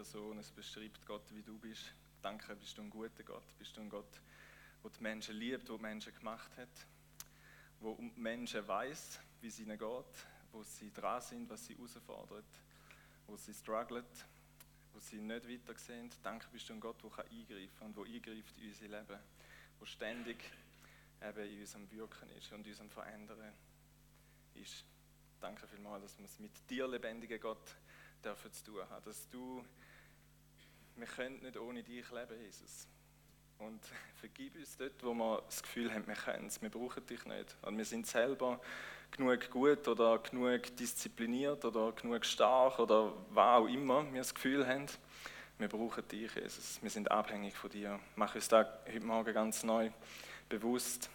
Person. Es beschreibt Gott, wie du bist. Danke, bist du ein guter Gott. Bist du ein Gott, der die Menschen liebt, der die Menschen gemacht hat, wo Menschen weiß, wie es ihnen geht, wo sie dran sind, was sie herausfordert, wo sie strugglen, wo sie nicht weitersehen. Danke, bist du ein Gott, der eingreifen kann und der eingreift in unser Leben, der ständig eben in unserem Wirken ist und in unserem Verändern ist. Danke vielmals, dass wir es mit dir, lebendigen Gott, dürfen zu tun haben. Dass du, wir können nicht ohne dich leben, Jesus. Und vergib uns dort, wo wir das Gefühl haben, wir können es, wir brauchen dich nicht. Und wir sind selber genug gut oder genug diszipliniert oder genug stark oder was auch immer wir das Gefühl haben. Wir brauchen dich, Jesus. Wir sind abhängig von dir. Mach uns da heute Morgen ganz neu bewusst,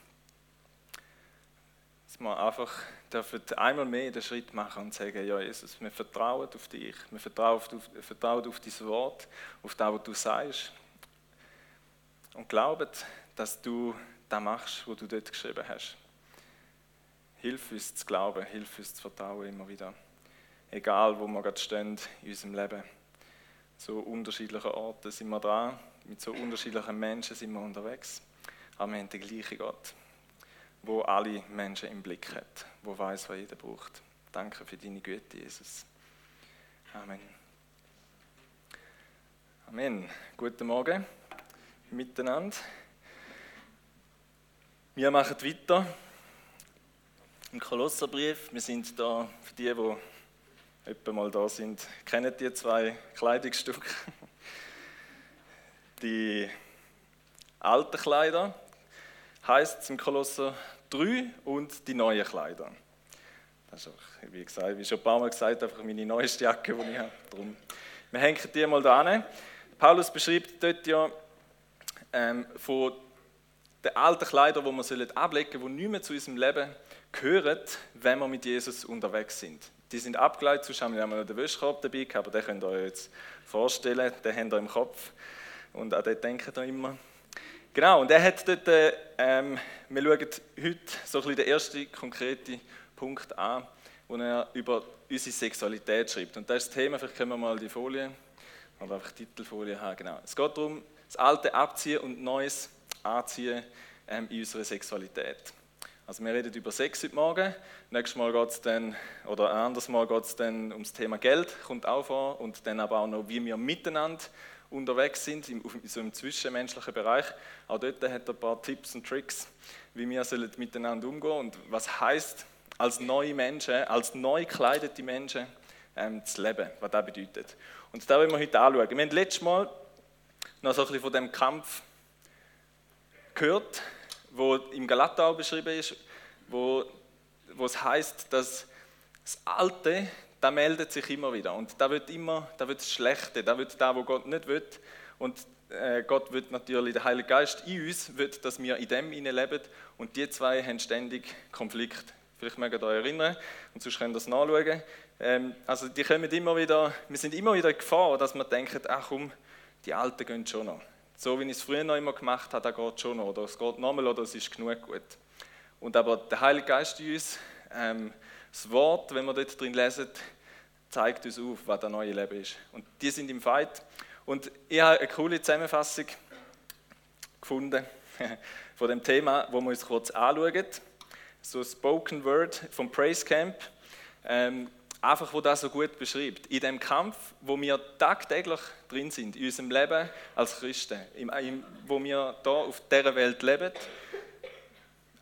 dass wir einfach einmal mehr den Schritt machen und sagen, ja Jesus, wir vertrauen auf dich, wir vertrauen auf, vertrauen auf dein Wort, auf das, was du sagst und glauben, dass du das machst, was du dort geschrieben hast. Hilf uns zu glauben, hilf uns zu vertrauen immer wieder. Egal, wo wir gerade stehen in unserem Leben. So unterschiedlichen Orten sind wir dran, mit so unterschiedlichen Menschen sind wir unterwegs. Aber wir haben den gleichen Gott wo alle Menschen im Blick hat, wo weiß, was jeder braucht. Danke für deine Güte, Jesus. Amen. Amen. Guten Morgen miteinander. Wir machen weiter im Kolosserbrief. Wir sind da, für die, die etwa mal da sind, kennen die zwei Kleidungsstücke. Die alten Kleider heißt im Kolosser 3 und die neuen Kleider. Das ist auch, wie gesagt, wie schon ein paar Mal gesagt, einfach meine neueste Jacke, die ich habe. Darum. Wir hängen die mal da an. Paulus beschreibt dort ja ähm, von den alten Kleidern, die wir ablegen sollen, die nicht mehr zu unserem Leben gehören, wenn wir mit Jesus unterwegs sind. Die sind abgeleitet, sonst haben wir noch den Wäschkorb dabei aber den könnt ihr euch jetzt vorstellen, den habt ihr im Kopf und an den denkt ihr immer. Genau, und er hat dort, ähm, wir schauen heute so ein bisschen den ersten konkreten Punkt an, wo er über unsere Sexualität schreibt. Und das ist das Thema, vielleicht können wir mal die Folie, oder einfach die Titelfolie haben, genau. Es geht darum, das Alte abziehen und Neues anziehen ähm, in unserer Sexualität. Also wir reden über Sex heute Morgen, nächstes Mal geht es dann, oder ein anderes Mal geht es dann ums Thema Geld, kommt auch vor, und dann aber auch noch, wie wir miteinander unterwegs sind, in so im zwischenmenschlichen Bereich. Auch dort hat er ein paar Tipps und Tricks, wie wir miteinander umgehen und was heißt als neue Menschen, als neu gekleidete Menschen ähm, zu leben, was das bedeutet. Und da wollen wir heute anschauen. Wir haben letztes Mal noch so ein bisschen von dem Kampf gehört, wo im Galatau beschrieben ist, wo, wo es heißt, dass das Alte da meldet sich immer wieder. Und da wird immer, da wird das Schlechte, da wird da, wo Gott nicht will. Und äh, Gott wird natürlich, der Heilige Geist in uns, wird, dass wir in dem leben. Und die zwei haben ständig Konflikt. Vielleicht mögt ihr euch erinnern, und sonst könnt ihr das nachschauen. Ähm, also die kommen immer wieder, wir sind immer wieder in Gefahr, dass wir denken, ach komm, die Alten gehen schon noch. So wie ich es früher noch immer gemacht habe, da geht schon noch. Oder es geht nochmal oder es ist genug gut. Und aber der Heilige Geist in uns, ähm, das Wort, wenn wir dort drin lesen, zeigt uns auf, was das neue Leben ist. Und die sind im Fight. Und ich habe eine coole Zusammenfassung gefunden von dem Thema, wo wir uns kurz anschauen. So ein Spoken Word vom Praise Camp. Ähm, einfach, wo das so gut beschreibt. In dem Kampf, wo wir tagtäglich drin sind, in unserem Leben als Christen, im, im, wo wir hier auf dieser Welt leben,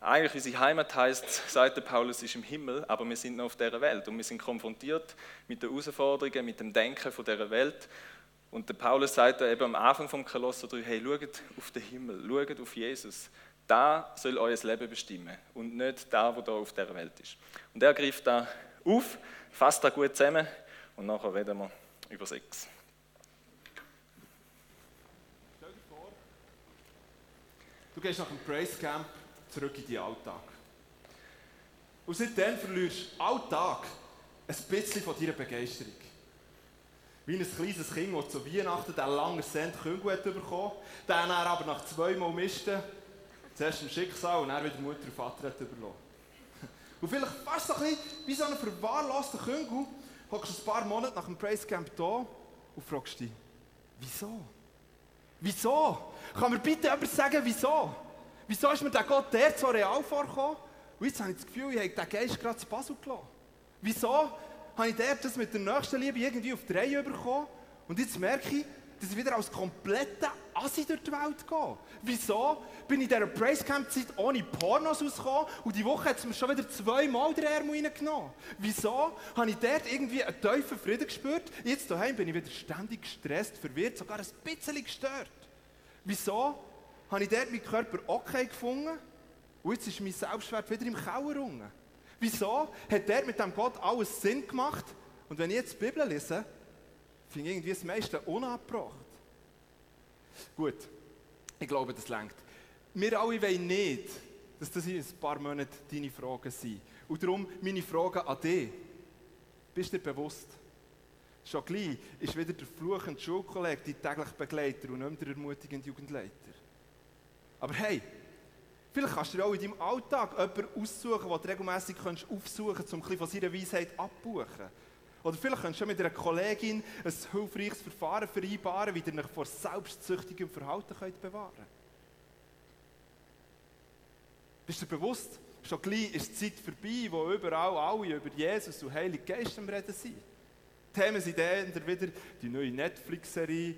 eigentlich unsere Heimat heißt, sagt der Paulus, ist im Himmel, aber wir sind noch auf dieser Welt und wir sind konfrontiert mit den Herausforderungen, mit dem Denken von dieser Welt. Und der Paulus sagt da eben am Anfang vom Kolosser 3, hey, schaut auf den Himmel, schaut auf Jesus. Da soll euer Leben bestimmen und nicht da, wo da auf der Welt ist. Und er greift da auf, fasst da gut zusammen und nachher reden wir über Sex. Stell dir vor, du gehst nach dem Praise Camp zurück in den Alltag. Und seitdem verlierst du Alltag ein bisschen von deiner Begeisterung. Wie ein kleines Kind, das zu Weihnachten einen langen Cent Küngel hat bekommen, dann aber nach zweimal Misten zuerst im Schicksal und dann wieder Mutter und Vater hat überlassen. Und vielleicht fast so ein bisschen wie so ein verwahrloster Küngel, hockst du ein paar Monate nach dem Praise Camp da und fragst dich, Wieso? Wieso? Kann mir bitte jemand sagen, wieso? Wieso ist mir der Gott der so real vorgekommen? Und jetzt habe ich das Gefühl, ich habe den Geist gerade zu Basel gelassen. Wieso habe ich der das mit der nächsten Liebe irgendwie auf die Reihe bekommen? Und jetzt merke ich, dass ich wieder als kompletter Assi durch die Welt gehe. Wieso bin ich in dieser Praise-Camp-Zeit ohne Pornos rausgekommen und die Woche hat es mir schon wieder zweimal den Ärmel reingenommen? Wieso habe ich dort irgendwie einen tiefen Frieden gespürt? Jetzt daheim bin ich wieder ständig gestresst, verwirrt, sogar ein bisschen gestört. Wieso habe ich dort meinen Körper okay gefunden und jetzt ist mein Selbstwert wieder im Keller unten? Wieso hat dort mit dem Gott alles Sinn gemacht? Und wenn ich jetzt die Bibel lese, finde ich irgendwie das meiste unabgebracht. Gut, ich glaube, das lenkt. Wir alle wollen nicht, dass das in ein paar Monaten deine Fragen sind. Und darum meine Frage an dich. Bist du dir bewusst? Schon gleich ist wieder der fluchende Schulkollege dein täglich Begleiter und nicht mehr der ermutigende Jugendleiter. Aber hey, vielleicht kannst du dir auch in deinem Alltag jemanden aussuchen, den du regelmässig aufsuchen kannst, um ein von seiner Weisheit abzubuchen. Oder vielleicht könntest du mit einer Kollegin ein hilfreiches Verfahren vereinbaren, wie ihr euch vor selbstsüchtigem Verhalten könnt bewahren könnt. Bist du dir bewusst? Schon gleich ist die Zeit vorbei, wo überall alle über Jesus und Heilige Geist am Reden sind. Die Themen sind dann wieder die neue Netflix-Serie,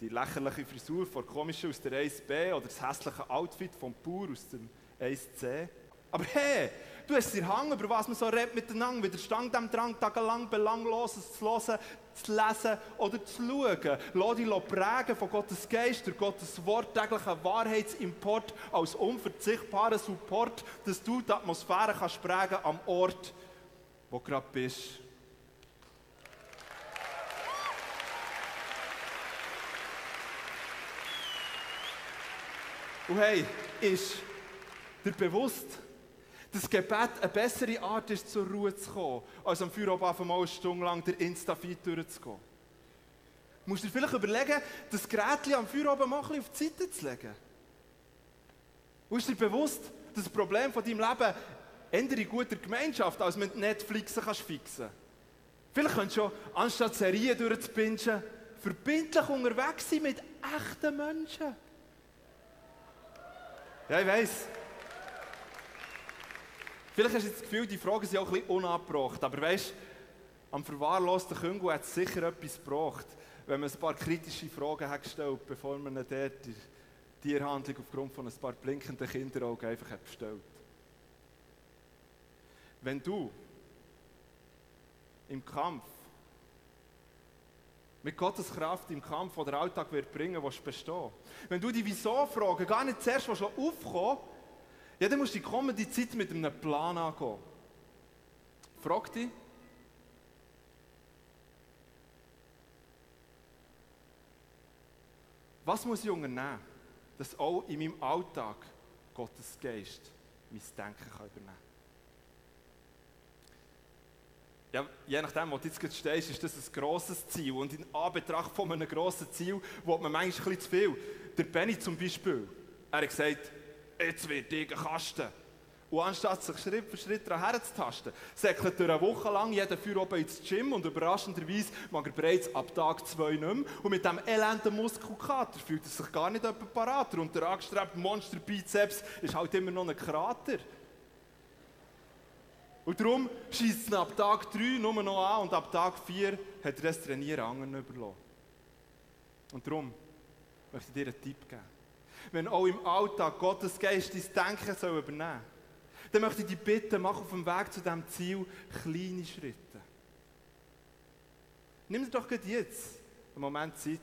die lächerliche Frisur von komischen aus der 1b oder das hässliche Outfit vom Pur aus dem 1c. Aber hey, Du hast dir Hang, über was man so redet miteinander, widerstand dem Drang, tagelang Belangloses zu hören, zu lesen oder zu schauen. Lass dich prägen von Gottes Geist, durch Gottes Wort, täglicher Wahrheitsimport als unverzichtbaren Support, dass du die Atmosphäre kannst prägen am Ort, wo du gerade bist. Und hey, ist dir bewusst, dass Gebet eine bessere Art ist, zur Ruhe zu kommen, als am Feierabend mal eine Stunde lang der Insta-Feed durchzugehen. Du musst dir vielleicht überlegen, das Gerät am Feierabend mal auf die Seite zu legen. Und ist dir bewusst, dass das Problem von deinem Leben eher in guter Gemeinschaft als mit Netflix kannst fixen Vielleicht könntest du schon, anstatt Serien durchzubingen, verbindlich unterwegs sein mit echten Menschen. Ja, ich weiss. Vielleicht hast du das Gefühl, die Fragen sind auch ein bisschen unabgebracht. Aber weißt am verwahrlosten Küngel hat es sicher etwas gebracht, wenn man ein paar kritische Fragen hat gestellt bevor man dort die Tierhandlung aufgrund von ein paar blinkenden Kinderaugen einfach hat bestellt. Wenn du im Kampf mit Gottes Kraft im Kampf, den der Alltag wird bringen, willst bestehen. Wenn du die Wieso-Fragen gar nicht zuerst aufkommen ja, dann musst du die kommende Zeit mit einem Plan angehen. Frag dich, was muss ich unternehmen, dass auch in meinem Alltag Gottes Geist mein Denken kann übernehmen kann? Ja, je nachdem, wo du jetzt stehst, ist das ein grosses Ziel. Und in Anbetracht von einem grossen Ziel will man manchmal ein bisschen zu viel. Der Benny zum Beispiel, er hat gesagt, jetzt wird ich Kasten. Und anstatt sich Schritt für Schritt daran herzutasten, säckelt er eine Woche lang jeden Führer oben ins Gym und überraschenderweise mag er bereits ab Tag 2 nicht mehr. Und mit diesem elenden Muskelkater fühlt er sich gar nicht jemand parat. Und der angestrebte Monster-Bizeps ist halt immer noch ein Krater. Und darum schießt es ab Tag 3 nur noch an und ab Tag 4 hat er das Trainieren anderen überlassen. Und darum möchte ich dir einen Tipp geben wenn auch im Alltag Gottes Geist dein Denken soll übernehmen soll, dann möchte ich dich bitten, mach auf dem Weg zu diesem Ziel kleine Schritte. Nimm dir doch jetzt einen Moment Zeit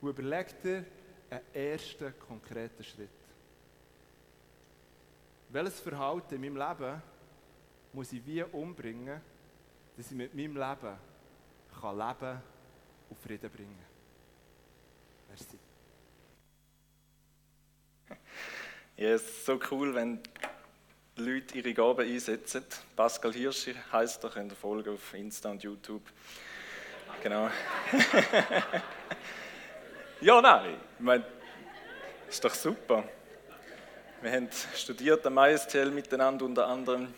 und überleg dir einen ersten konkreten Schritt. Welches Verhalten in meinem Leben muss ich wie umbringen, dass ich mit meinem Leben kann leben und Frieden bringen kann? Merci. Ja, es ist so cool, wenn Leute ihre Gaben einsetzen. Pascal Hirschi heißt, da könnt ihr folgen auf Insta und YouTube. Genau. ja, nein, ich meine, ist doch super. Wir haben studiert am ISTL miteinander unter anderem.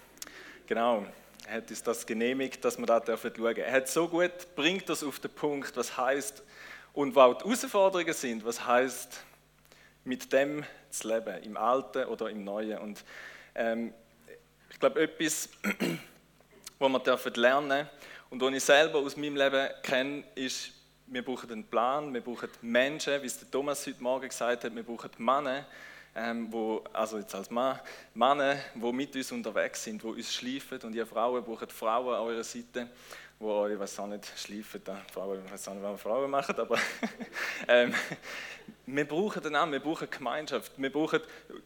Genau, er hat uns das genehmigt, dass wir da schauen dürfen. Er hat so gut, bringt das auf den Punkt, was heißt Und wo auch die Herausforderungen sind, was heißt mit dem zu leben, im Alten oder im Neuen. Und ähm, ich glaube, etwas, was wir dürfen lernen und was ich selber aus meinem Leben kenne, ist, wir brauchen einen Plan, wir brauchen Menschen, wie es der Thomas heute Morgen gesagt hat, wir brauchen Männer, ähm, wo, also jetzt als Mann, Männer, die mit uns unterwegs sind, die uns schleifen und ihr Frauen brauchen Frauen an eurer Seite, wo euch, ich weiß auch nicht, schleifen. Frauen, ich weiß auch nicht, was Frauen machen, aber ähm, wir brauchen den auch, wir brauchen Gemeinschaft, wir brauchen,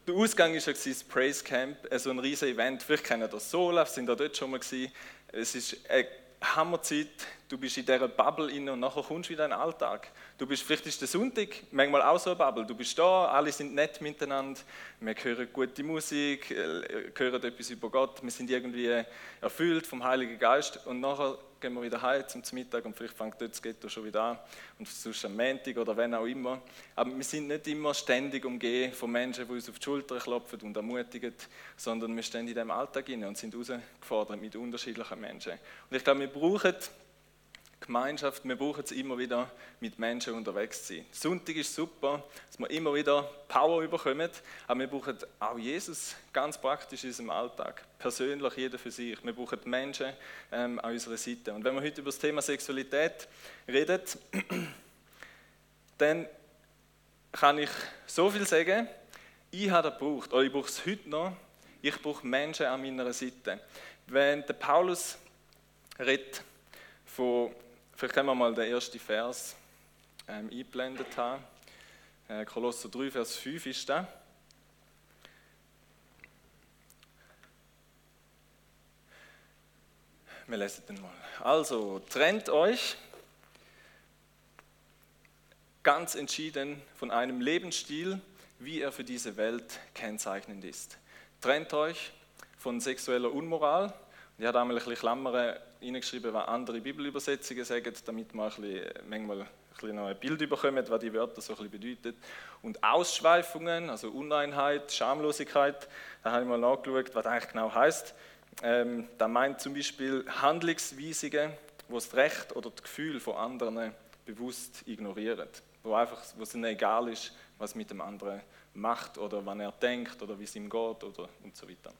der Ausgang war ja das Praise Camp, so also ein riesiges Event, vielleicht kennen das Solaf, sind da dort schon mal gewesen, es ist eine Hammerzeit, du bist in dieser Bubble inne und nachher kommst du wieder in den Alltag. Du bist, vielleicht ist der Sonntag manchmal auch so eine Bubble. Du bist da, alle sind nett miteinander, wir hören gute Musik, äh, hören etwas über Gott, wir sind irgendwie erfüllt vom Heiligen Geist und nachher gehen wir wieder heim zum Mittag und vielleicht fängt dort das Ghetto schon wieder an und sonst am Montag oder wenn auch immer. Aber wir sind nicht immer ständig umgeben von Menschen, die uns auf die Schulter klopfen und ermutigen, sondern wir stehen in diesem Alltag und sind herausgefordert mit unterschiedlichen Menschen. Und ich glaube, wir brauchen Gemeinschaft, wir brauchen es immer wieder, mit Menschen unterwegs zu sein. Sonntag ist super, dass wir immer wieder Power bekommen, aber wir brauchen auch Jesus ganz praktisch in unserem Alltag, persönlich, jeder für sich. Wir brauchen Menschen ähm, an unserer Seite. Und wenn wir heute über das Thema Sexualität reden, dann kann ich so viel sagen, ich habe das gebraucht, oder ich brauche es heute noch, ich brauche Menschen an meiner Seite. Wenn der Paulus redet von Vielleicht können wir mal den ersten Vers ähm, eingeblendet haben. Äh, Kolosser 3, Vers 5 ist da. Wir lesen den mal. Also, trennt euch ganz entschieden von einem Lebensstil, wie er für diese Welt kennzeichnend ist. Trennt euch von sexueller Unmoral. Ich habe einmal ein bisschen Klammern reingeschrieben, was andere Bibelübersetzungen sagen, damit man ein bisschen, manchmal ein bisschen noch ein Bild bekommt, was die Wörter so ein bisschen bedeuten. Und Ausschweifungen, also Uneinheit, Schamlosigkeit, da habe ich mal nachgeschaut, was das eigentlich genau heißt. Ähm, da meint zum Beispiel Handlungsweisungen, wo das Recht oder das Gefühl von anderen bewusst ignorieren, wo einfach, wo es ihnen egal ist, was mit dem anderen macht oder wann er denkt oder wie es ihm geht oder und so weiter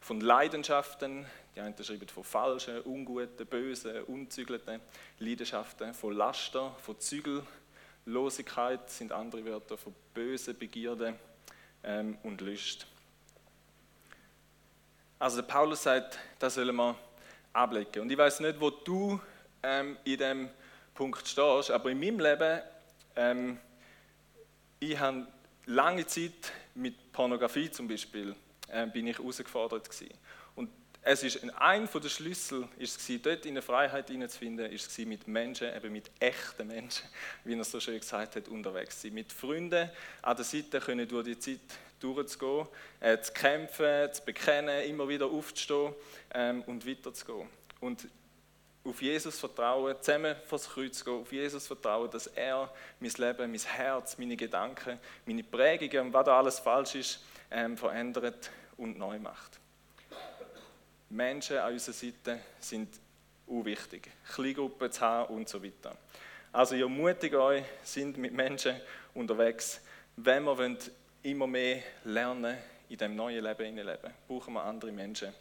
von Leidenschaften, die einen schreiben von falschen, unguten, bösen, unzügelten Leidenschaften, von Laster, von Zügellosigkeit sind andere Wörter, von bösen Begierden ähm, und Lust. Also der Paulus sagt, das sollen wir ablegen. Und ich weiß nicht, wo du ähm, in dem Punkt stehst, aber in meinem Leben, ähm, ich habe lange Zeit mit Pornografie zum Beispiel äh, bin ich herausgefordert gewesen. Und es ist ein der Schlüssel, ist es dort in eine Freiheit hineinzufinden, ist es mit Menschen, eben mit echten Menschen, wie er so schön gesagt hat, unterwegs sein. Mit Freunden an der Seite können durch die Zeit durchzugehen, äh, zu kämpfen, zu bekennen, immer wieder aufzustehen ähm, und weiterzugehen. Und auf Jesus vertrauen, zusammen vor das Kreuz gehen, auf Jesus vertrauen, dass er mein Leben, mein Herz, meine Gedanken, meine Prägungen und was da alles falsch ist, ähm, verändert und neu macht. Menschen an unserer Seite sind unwichtig. Kleingruppen zu haben und so weiter. Also ich ermutige euch, sind mit Menschen unterwegs. Wenn wir immer mehr lernen, in dem neuen Leben leben, brauchen wir andere Menschen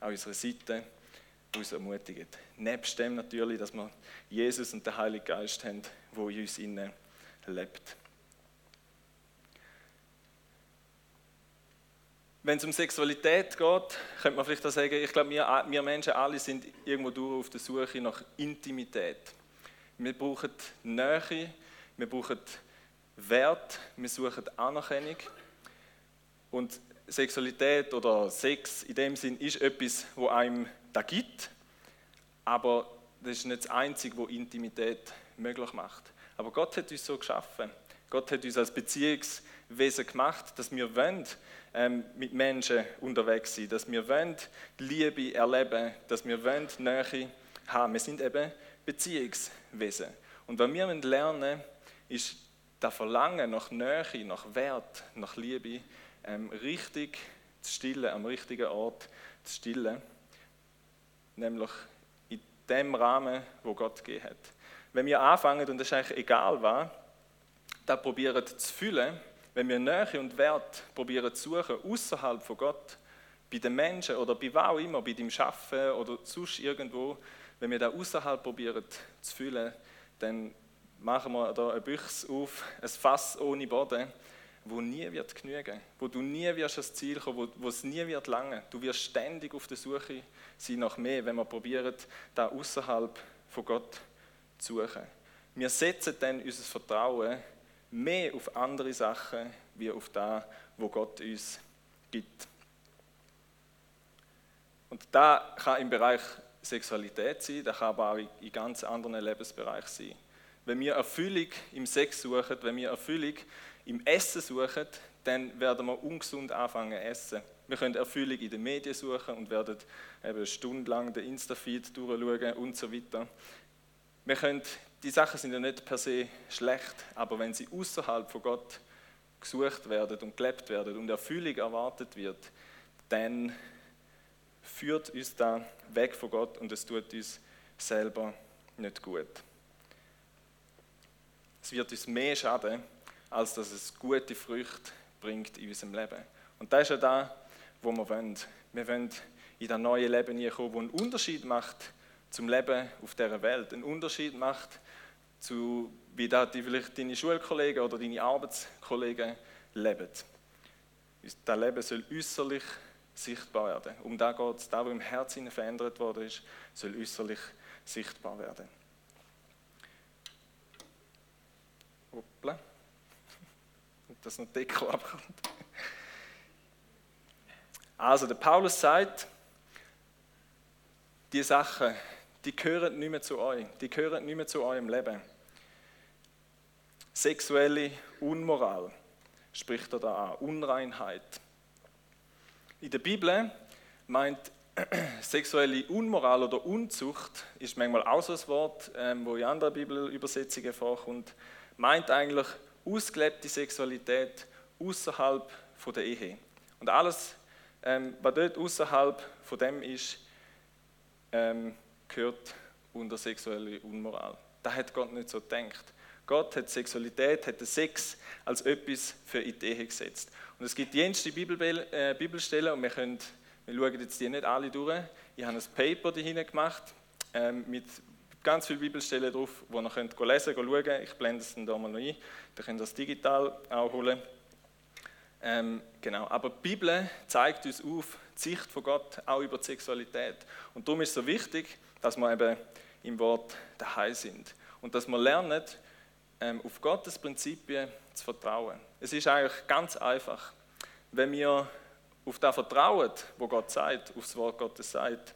an unserer Seite, die uns ermutigen. Nebst dem natürlich, dass wir Jesus und den Heiligen Geist haben, der in uns innen lebt. Wenn es um Sexualität geht, könnte man vielleicht auch sagen, ich glaube, wir, wir Menschen alle sind irgendwo durch auf der Suche nach Intimität. Wir brauchen Nähe, wir brauchen Wert, wir suchen Anerkennung. Und Sexualität oder Sex in dem Sinn ist etwas, wo einem da gibt, aber das ist nicht das Einzige, was Intimität möglich macht. Aber Gott hat uns so geschaffen. Gott hat uns als Beziehungswesen gemacht, dass wir wollen, ähm, mit Menschen unterwegs sein, dass wir wollen Liebe erleben, dass wir wollen Nähe haben. Wir sind eben Beziehungswesen. Und was wir lernen ist das Verlangen nach Nähe, nach Wert, nach Liebe ähm, richtig zu stillen, am richtigen Ort zu stillen, nämlich in dem Rahmen, wo Gott gegeben hat. wenn wir anfangen, und das ist eigentlich egal was, da probieren zu fühlen, wenn wir Nähe und Wert probieren zu suchen, außerhalb von Gott, bei den Menschen oder bei wo auch immer, bei dem Schaffen oder sonst irgendwo, wenn wir da außerhalb probieren zu fühlen, dann machen wir da ein Büchs auf, ein Fass ohne Boden, wo nie wird genügen, wo du nie wirst ans Ziel kommen, wo, wo es nie wird lange. Du wirst ständig auf der Suche sein nach mehr, wenn wir probieren, da außerhalb von Gott zu suchen. Wir setzen dann unser Vertrauen mehr auf andere Sachen, wie auf das, wo Gott uns gibt. Und da kann im Bereich Sexualität sein, das kann aber auch in ganz anderen Lebensbereichen sein. Wenn wir Erfüllung im Sex suchen, wenn wir Erfüllung im Essen suchen, dann werden wir ungesund anfangen zu essen. Wir können Erfüllung in den Medien suchen und werden eben stundenlang den Insta-Feed durchschauen und so weiter. Wir können, die Sachen sind ja nicht per se schlecht, aber wenn sie außerhalb von Gott gesucht werden und gelebt werden und Erfüllung erwartet wird, dann führt uns da weg von Gott und es tut uns selber nicht gut. Es wird uns mehr schaden, als dass es gute Früchte bringt in unserem Leben. Und das ist ja da, wo wir wollen. Wir wollen in das neue Leben hineinkommen, das einen Unterschied macht zum Leben auf dieser Welt. Einen Unterschied macht zu, wie da die, vielleicht deine Schulkollegen oder deine Arbeitskollegen leben. Das Leben soll äußerlich sichtbar werden. Um da geht es, da, was im Herzen verändert worden ist, soll äußerlich sichtbar werden. Hoppla. Dass noch Deko abkommt. Also, der Paulus sagt, die Sachen, die gehören nicht mehr zu euch. Die gehören nicht mehr zu eurem Leben. Sexuelle Unmoral spricht er da an. Unreinheit. In der Bibel meint sexuelle Unmoral oder Unzucht, ist manchmal auch so ein Wort, ähm, wo in anderen Bibelübersetzungen vorkommt, meint eigentlich ausgelebte Sexualität außerhalb der Ehe. Und alles, ähm, was dort außerhalb von dem ist, ähm, gehört unter sexuelle Unmoral. Das hat Gott nicht so gedacht. Gott hat Sexualität, hat den Sex als etwas für Ehe gesetzt. Und es gibt jenste äh, Bibelstellen und wir, können, wir schauen jetzt die nicht alle durch. Ich habe ein Paper dahin gemacht ähm, mit ganz vielen Bibelstellen drauf, wo ihr könnt lesen könnt, schauen. Ich blende es dann da mal noch ein. Dann könnt das digital auch holen. Ähm, genau. Aber die Bibel zeigt uns auf die Sicht von Gott auch über die Sexualität. Und darum ist es so wichtig, dass wir eben im Wort daheim sind. Und dass wir lernen, ähm, auf Gottes Prinzipien zu vertrauen. Es ist eigentlich ganz einfach. Wenn wir auf das vertrauen, wo Gott sagt, auf das Wort Gottes sagt,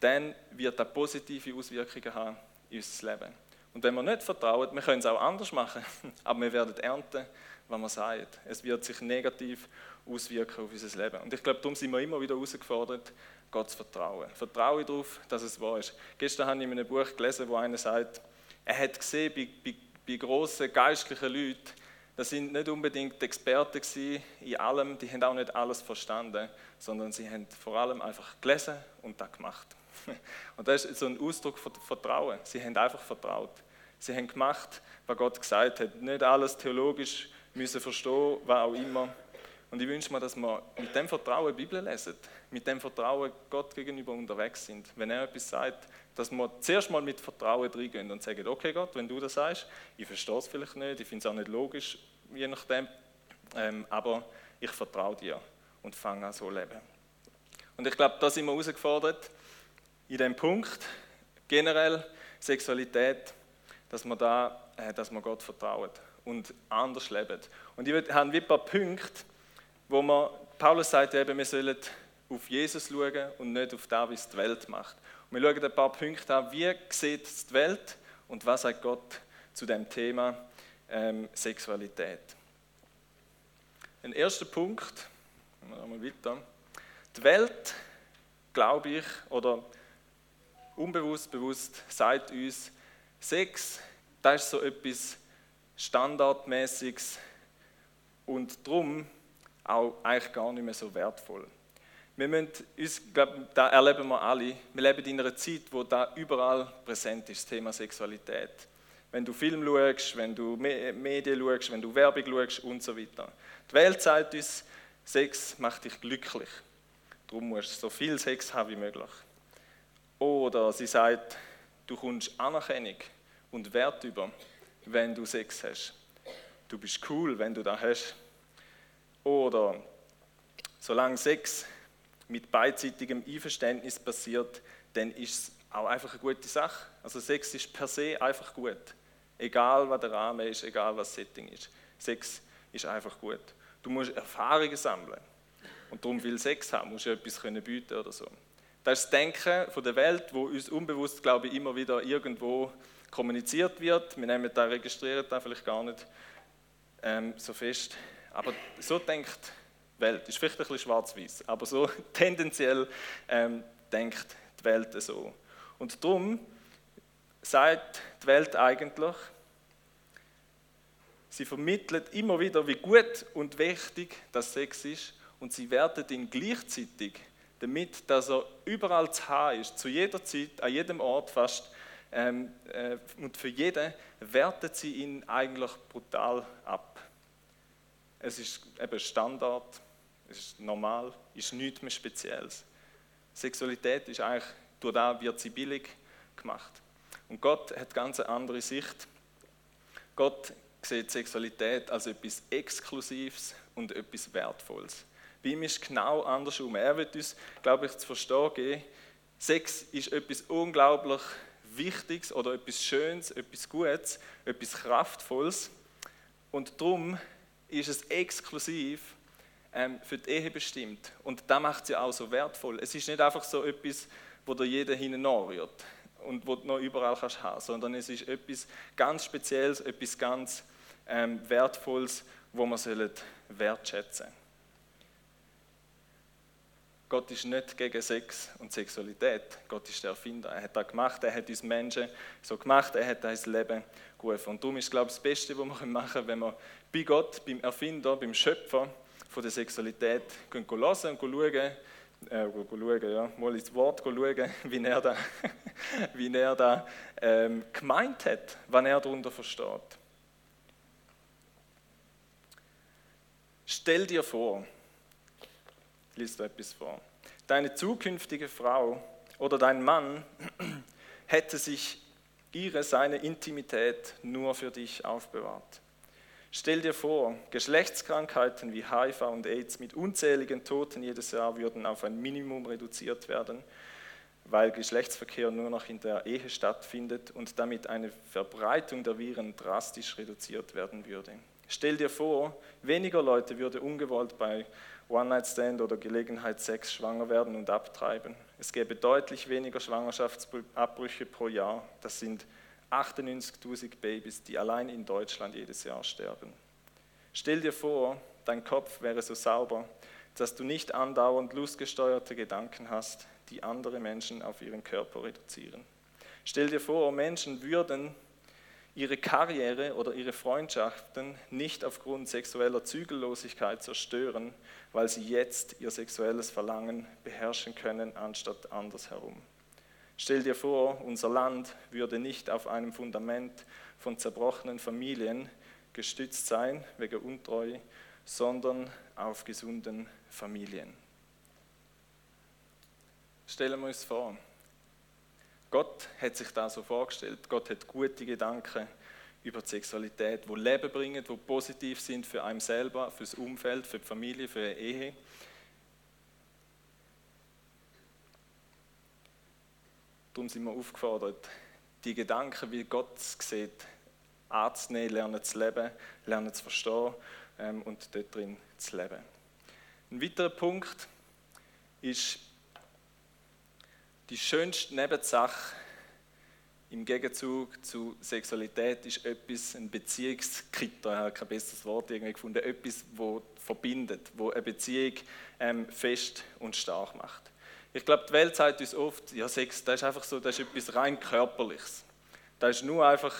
dann wird das positive Auswirkungen haben in unser Leben. Und wenn wir nicht vertrauen, wir können es auch anders machen, aber wir werden ernten, was man sagt. Es wird sich negativ auswirken auf unser Leben. Und ich glaube, darum sind wir immer wieder herausgefordert, Gott zu vertrauen. Vertraue darauf, dass es wahr ist. Gestern habe ich in einem Buch gelesen, wo einer sagt, er hat gesehen, bei, bei, bei grossen geistlichen Leuten, das sind nicht unbedingt Experten in allem, die haben auch nicht alles verstanden, sondern sie haben vor allem einfach gelesen und das gemacht. Und das ist so ein Ausdruck von Vertrauen. Sie haben einfach vertraut. Sie haben gemacht, was Gott gesagt hat. Nicht alles theologisch müssen verstehen, was auch immer. Und ich wünsche mir, dass wir mit dem Vertrauen die Bibel lesen, mit dem Vertrauen Gott gegenüber unterwegs sind. Wenn er etwas sagt, dass wir zuerst mal mit Vertrauen reingehen und sagen, okay Gott, wenn du das sagst, ich verstehe es vielleicht nicht, ich finde es auch nicht logisch, je nachdem, ähm, aber ich vertraue dir und fange an so leben. Und ich glaube, da sind wir herausgefordert, in dem Punkt, generell Sexualität, dass man da, äh, dass man Gott vertraut und anders lebt. Und ich habe ein paar Punkte, wo man, Paulus sagt eben, wir sollen auf Jesus schauen und nicht auf das, es die Welt macht. Wir schauen ein paar Punkte an, wie sieht die Welt und was sagt Gott zu dem Thema ähm, Sexualität. Ein erster Punkt, mal weiter. Die Welt, glaube ich, oder unbewusst, bewusst, sagt uns, Sex, das ist so etwas Standardmäßiges und darum auch eigentlich gar nicht mehr so wertvoll. Wir müssen uns, glaube, da erleben wir alle, wir leben in einer Zeit, wo da überall präsent ist, das Thema Sexualität. wenn du Film schaust, wenn du Medien schaust, wenn du Werbung schaust und so weiter. Die Welt sagt uns, Sex macht dich glücklich. Darum musst du so viel Sex haben wie möglich. Oder sie sagt, du kommst Anerkennung und Wert über, wenn du Sex hast. Du bist cool, wenn du das hast. Oder solange Sex mit beidseitigem Einverständnis passiert, dann ist es auch einfach eine gute Sache. Also Sex ist per se einfach gut. Egal, was der Rahmen ist, egal, was das Setting ist. Sex ist einfach gut. Du musst Erfahrungen sammeln. Und darum will Sex haben, musst du etwas können bieten oder so. Das ist das Denken von der Welt, wo uns unbewusst, glaube ich, immer wieder irgendwo kommuniziert wird. Wir nehmen da, registrieren da vielleicht gar nicht ähm, so fest. Aber so denkt die Welt. Ist vielleicht ein bisschen schwarz-weiß, aber so tendenziell ähm, denkt die Welt so. Und darum sagt die Welt eigentlich, sie vermittelt immer wieder, wie gut und wichtig das Sex ist und sie wertet ihn gleichzeitig, damit dass er überall zu haben ist, zu jeder Zeit, an jedem Ort fast. Ähm, äh, und für jeden wertet sie ihn eigentlich brutal ab. Es ist eben Standard, es ist normal, ist nichts mehr Spezielles. Sexualität ist eigentlich, durch das wird sie billig gemacht. Und Gott hat ganz eine andere Sicht. Gott sieht Sexualität als etwas Exklusives und etwas Wertvolles. Bei ihm ist es genau andersrum. Er wird uns, glaube ich, zu verstehen geben, Sex ist etwas unglaublich Wichtiges oder etwas Schönes, etwas Gutes, etwas Kraftvolles. Und darum ist es exklusiv ähm, für die Ehe bestimmt. Und das macht sie auch so wertvoll. Es ist nicht einfach so etwas, wo da jeder hinein rührt und wo du noch überall kannst haben, sondern es ist etwas ganz Spezielles, etwas ganz ähm, Wertvolles, wo man wertschätzen sollen. Gott ist nicht gegen Sex und Sexualität. Gott ist der Erfinder. Er hat das gemacht, er hat uns Menschen so gemacht, er hat das Leben gerufen. Und darum ist, glaube ich, das Beste, was wir machen können, wenn wir bei Gott, beim Erfinder, beim Schöpfer von der Sexualität gehen hören und schauen, äh, schauen, ja, mal ins Wort schauen, wie er da, wie er da ähm, gemeint hat, was er darunter versteht. Stell dir vor, liest du etwas vor, deine zukünftige Frau oder dein Mann hätte sich ihre, seine Intimität nur für dich aufbewahrt. Stell dir vor, Geschlechtskrankheiten wie HIV und AIDS mit unzähligen Toten jedes Jahr würden auf ein Minimum reduziert werden, weil Geschlechtsverkehr nur noch in der Ehe stattfindet und damit eine Verbreitung der Viren drastisch reduziert werden würde. Stell dir vor, weniger Leute würden ungewollt bei One-Night-Stand oder Gelegenheitssex schwanger werden und abtreiben. Es gäbe deutlich weniger Schwangerschaftsabbrüche pro Jahr. Das sind 98.000 Babys, die allein in Deutschland jedes Jahr sterben. Stell dir vor, dein Kopf wäre so sauber, dass du nicht andauernd lustgesteuerte Gedanken hast, die andere Menschen auf ihren Körper reduzieren. Stell dir vor, Menschen würden ihre Karriere oder ihre Freundschaften nicht aufgrund sexueller Zügellosigkeit zerstören, weil sie jetzt ihr sexuelles Verlangen beherrschen können, anstatt andersherum. Stell dir vor, unser Land würde nicht auf einem Fundament von zerbrochenen Familien gestützt sein, wegen Untreue, sondern auf gesunden Familien. Stellen wir uns vor, Gott hat sich da so vorgestellt. Gott hat gute Gedanken über die Sexualität, wo Leben bringen, wo positiv sind für einen selber, für das Umfeld, für die Familie, für die Ehe. Darum sind wir aufgefordert, die Gedanken, wie Gott es sieht, anzunehmen, lernen zu leben, lernen zu verstehen ähm, und dort drin zu leben. Ein weiterer Punkt ist, die schönste Nebensache im Gegenzug zu Sexualität ist etwas, ein Beziehungskritter, ich habe kein besseres Wort irgendwie gefunden, etwas, das verbindet, wo eine Beziehung ähm, fest und stark macht. Ich glaube, die Welt sagt uns oft, ja, Sex, das ist einfach so, das ist etwas rein körperliches. Das ist nur einfach,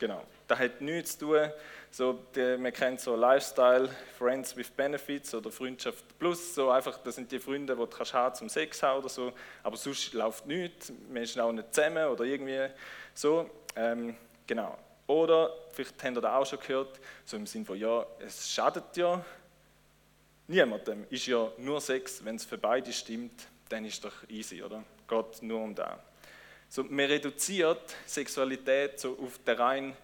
genau, das hat nichts zu tun so, die, man kennt so Lifestyle, Friends with Benefits oder Freundschaft Plus, so einfach, das sind die Freunde, die du kannst haben zum Sex haben oder so, aber sonst läuft nichts, man ist auch nicht zusammen oder irgendwie so. Ähm, genau, Oder, vielleicht habt ihr das auch schon gehört, so im Sinne von, ja, es schadet ja niemandem. Ist ja nur Sex, wenn es für beide stimmt, dann ist doch easy, oder? Geht nur um das. So, man reduziert Sexualität so auf den rein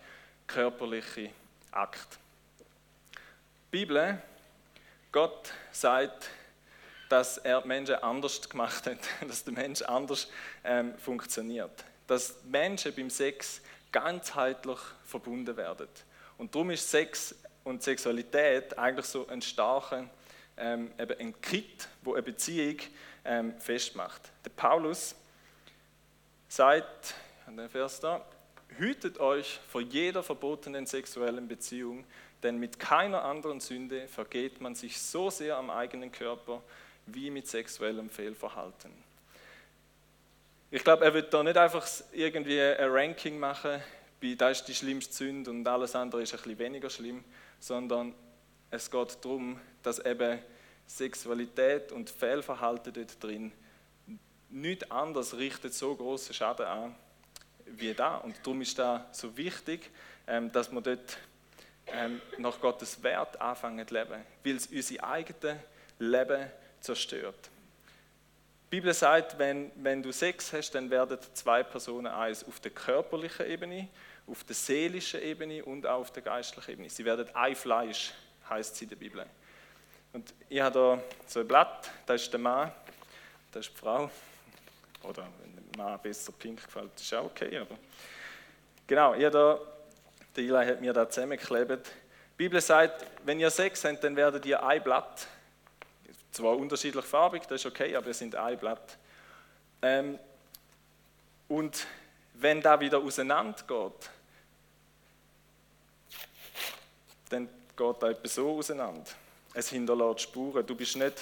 körperlichen Akt. Die Bibel, Gott sagt, dass er Menschen anders gemacht hat, dass der Mensch anders ähm, funktioniert. Dass Menschen beim Sex ganzheitlich verbunden werden. Und darum ist Sex und Sexualität eigentlich so ein starker ähm, eben ein Kit, wo eine Beziehung ähm, festmacht. Der Paulus sagt, an den Vers da, hütet euch vor jeder verbotenen sexuellen Beziehung, denn mit keiner anderen Sünde vergeht man sich so sehr am eigenen Körper wie mit sexuellem Fehlverhalten. Ich glaube, er wird da nicht einfach irgendwie ein Ranking machen, bei das ist die schlimmste Sünde und alles andere ist ein bisschen weniger schlimm, sondern es geht darum, dass eben Sexualität und Fehlverhalten dort drin nichts anderes richtet so großen Schaden an wie da. Und darum ist da so wichtig, ähm, dass wir dort ähm, nach Gottes Wert anfangen zu leben, weil es unser eigenes Leben zerstört. Die Bibel sagt, wenn, wenn du Sex hast, dann werden zwei Personen eins auf der körperlichen Ebene, auf der seelischen Ebene und auch auf der geistlichen Ebene. Sie werden ein Fleisch, heißt sie in der Bibel. Und ich habe da so ein Blatt, das ist der Mann, das ist die Frau. Oder wenn dem Mann besser pink gefällt, ist auch okay. Aber genau, ich da, der Eli hat mir da zusammengeklebt. Die Bibel sagt, wenn ihr Sex habt, dann werdet ihr ein Blatt zwar unterschiedlich farbig, das ist okay, aber es sind ein Blatt. Ähm, und wenn da wieder auseinander geht, dann geht da etwas so auseinander. Es hinterlässt Spuren. Du, bist nicht,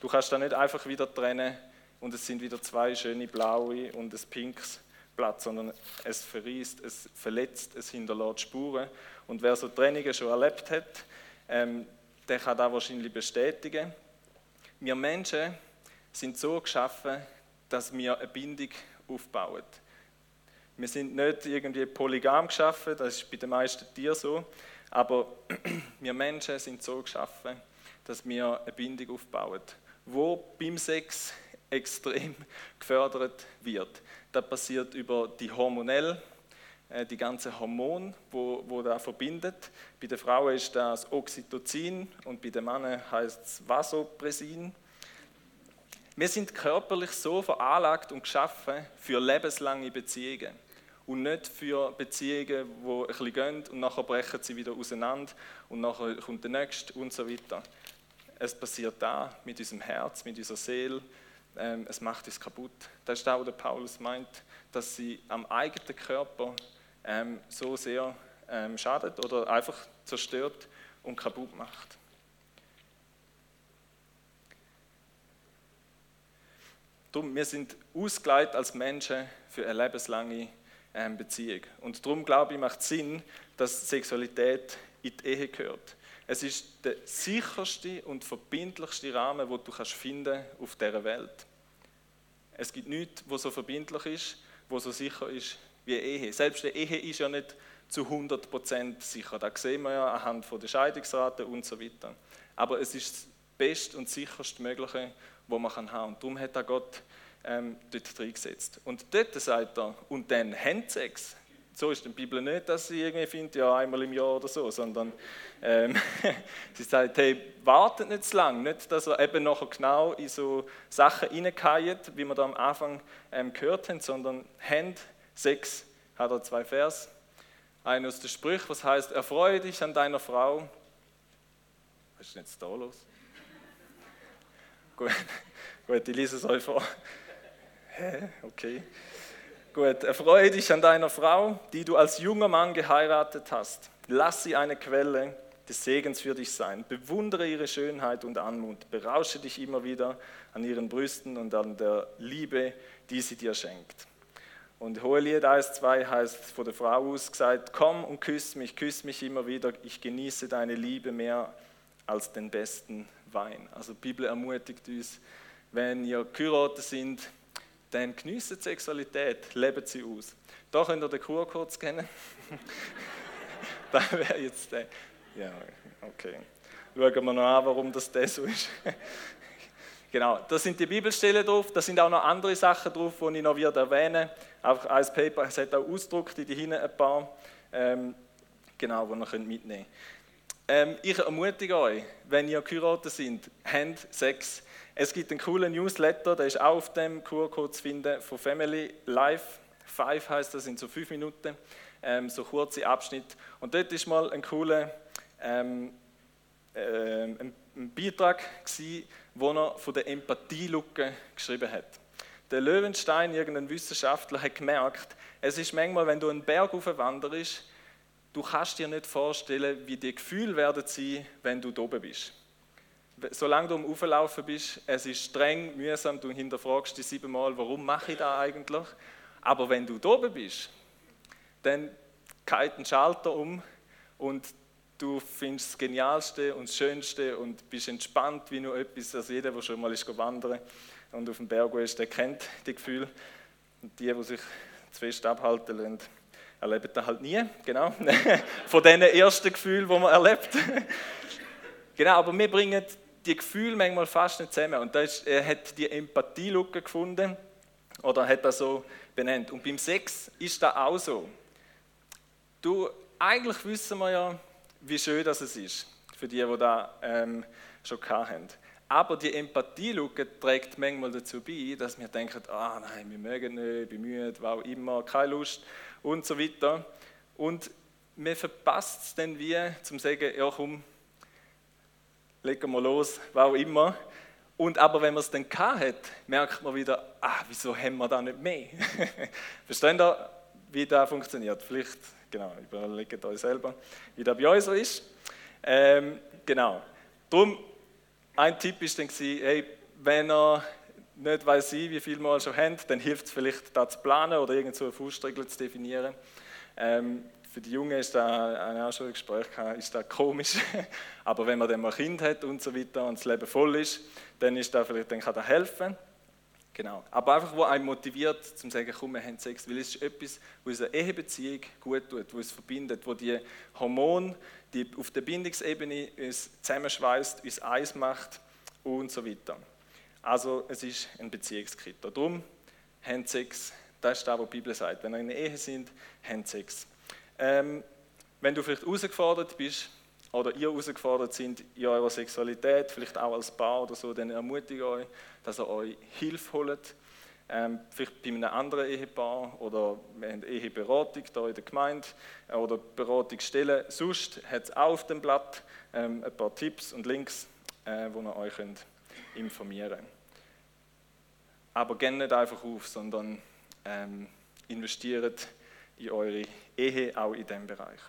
du kannst da nicht einfach wieder trennen und es sind wieder zwei schöne blaue und ein pinkes Blatt, sondern es verriest, es verletzt, es hinterlässt Spuren. Und wer so Trennungen schon erlebt hat, ähm, der kann das wahrscheinlich bestätigen. Wir Menschen sind so geschaffen, dass wir eine Bindung aufbauen. Wir sind nicht irgendwie polygam geschaffen, das ist bei den meisten Tieren so, aber wir Menschen sind so geschaffen, dass wir eine Bindung aufbauen, wo beim Sex extrem gefördert wird. Das passiert über die hormonell, äh, die ganzen Hormone, wo, wo da verbindet. Bei der Frau ist das Oxytocin und bei den Männern heißt es Vasopressin. Wir sind körperlich so veranlagt und geschaffen für lebenslange Beziehungen und nicht für Beziehungen, die ein bisschen gehen und nachher brechen sie wieder auseinander und nachher kommt der nächste und so weiter. Es passiert da mit unserem Herz, mit unserer Seele, ähm, es macht es kaputt. Das ist auch, was Paulus meint, dass sie am eigenen Körper ähm, so sehr ähm, schadet oder einfach zerstört und kaputt macht. Darum, wir sind ausgeleitet als Menschen für eine lebenslange Beziehung. Und darum glaube ich, macht es Sinn, dass Sexualität in die Ehe gehört. Es ist der sicherste und verbindlichste Rahmen, den du kannst auf dieser Welt. Es gibt nichts, was so verbindlich ist, was so sicher ist wie Ehe. Selbst eine Ehe ist ja nicht zu 100% sicher. Das sehen wir ja anhand der Scheidungsrate und so weiter. Aber es ist das beste und sicherste Mögliche, was man haben kann. Und darum hat er Gott ähm, dort reingesetzt. Und dort sagt er, und dann Handsex. So ist die Bibel nicht, dass sie irgendwie findet, ja, einmal im Jahr oder so, sondern ähm, sie sagt, hey, wartet nicht zu lange, nicht, dass er eben nachher genau in so Sachen reingeht, wie wir da am Anfang ähm, gehört haben, sondern Hand, Sex, hat er zwei Vers. Einer aus der Sprüche, was heißt, erfreue dich an deiner Frau. Was ist denn jetzt da los? Gut, gut ich lese es euch vor. Hä? Okay. Gut, erfreue dich an deiner Frau, die du als junger Mann geheiratet hast. Lass sie eine Quelle des Segens für dich sein. Bewundere ihre Schönheit und Anmut. Berausche dich immer wieder an ihren Brüsten und an der Liebe, die sie dir schenkt. Und Hohelied 1,2 heißt von der Frau aus gesagt: Komm und küss mich, küss mich immer wieder. Ich genieße deine Liebe mehr als den besten Wein. Also die Bibel ermutigt uns, wenn ihr geheiratet sind, dann geniessen die Sexualität, leben sie aus. Da könnt ihr den Kur kurz kennen. das wäre jetzt der. Ja, okay. Schauen wir noch an, warum das der so ist. genau, da sind die Bibelstellen drauf, da sind auch noch andere Sachen drauf, die ich noch wieder erwähnen Auch als Paper, es hat auch ausgedruckt, die hinten ein paar, ähm, genau, die ihr mitnehmen könnt. Ähm, ich ermutige euch, wenn ihr geheiratet sind, habt Sex. Es gibt einen coolen Newsletter, der ist auch auf dem QR-Code zu finden, von Family Life. Five heißt das, sind so fünf Minuten, ähm, so kurze Abschnitte. Und dort ist mal ein cooler ähm, äh, ein, ein Beitrag gewesen, wo er von der Empathielücke geschrieben hat. Der Löwenstein, irgendein Wissenschaftler, hat gemerkt, es ist manchmal, wenn du einen Berg aufwanderst, du kannst dir nicht vorstellen, wie die Gefühle werden sein, wenn du oben bist solange du am Auflaufen bist, es ist streng, mühsam, du hinterfragst dich siebenmal, warum mache ich das eigentlich? Aber wenn du da oben bist, dann geht ein Schalter um und du findest das Genialste und das Schönste und bist entspannt wie nur etwas. Also jeder, der schon mal ist wandern und auf dem Berg ist, der kennt die Gefühle. Und die, die sich zu fest abhalten lassen, erleben das halt nie, genau. Von diesen ersten Gefühlen, die man erlebt. genau, aber wir bringen die Gefühle manchmal fast nicht zusammen. Und ist, er hat die Empathie-Lücke gefunden oder hat das so benannt. Und beim Sex ist das auch so. Du, eigentlich wissen wir ja, wie schön das ist, für die, die da ähm, schon haben. Aber die Empathie-Lücke trägt manchmal dazu bei, dass wir denken, ah nein, wir mögen nicht, bin müde, auch immer, keine Lust und so weiter. Und man verpasst es dann wie, zum sagen, ja komm, legen wir los, was auch immer. Und aber wenn man es dann hat, merkt man wieder, ah, wieso haben wir da nicht mehr? Verstehen ihr, wie das funktioniert? Vielleicht, genau, überlegt euch selber, wie das bei euch so ist. Ähm, genau. Darum, ein Tipp ist dann hey, wenn ihr nicht weiß wie viel Mal schon habt, dann hilft es vielleicht, da zu planen oder irgend so eine Faustregel zu definieren. Ähm, für die Jungen ist da, schon ein Gespräch ist das komisch. Aber wenn man dann mal Kind hat und so weiter und das Leben voll ist, dann, ist das vielleicht, dann kann das helfen. Genau. Aber einfach, wo einen motiviert, zum zu sagen, komm, wir haben Sex, weil es ist etwas, was unsere Ehebeziehung gut tut, wo es verbindet, wo die Hormone, die auf der Bindungsebene uns zusammenschweißt, uns eins macht und so weiter. Also es ist ein Beziehungskritter. Darum, haben Sex, das ist das, was die Bibel sagt. Wenn ihr in einer Ehe sind, haben Sex. Ähm, wenn du vielleicht herausgefordert bist oder ihr herausgefordert sind in eurer Sexualität, vielleicht auch als Paar oder so, dann ermutige ich euch, dass ihr euch Hilfe holt. Ähm, vielleicht bei einem anderen Ehepaar oder wir haben Eheberatung hier in der Gemeinde oder Beratungsstellen. Sonst hat es auch auf dem Blatt ähm, ein paar Tipps und Links, äh, wo ihr euch könnt informieren könnt. Aber geht nicht einfach auf, sondern ähm, investiert in eure Ehe, auch in diesem Bereich.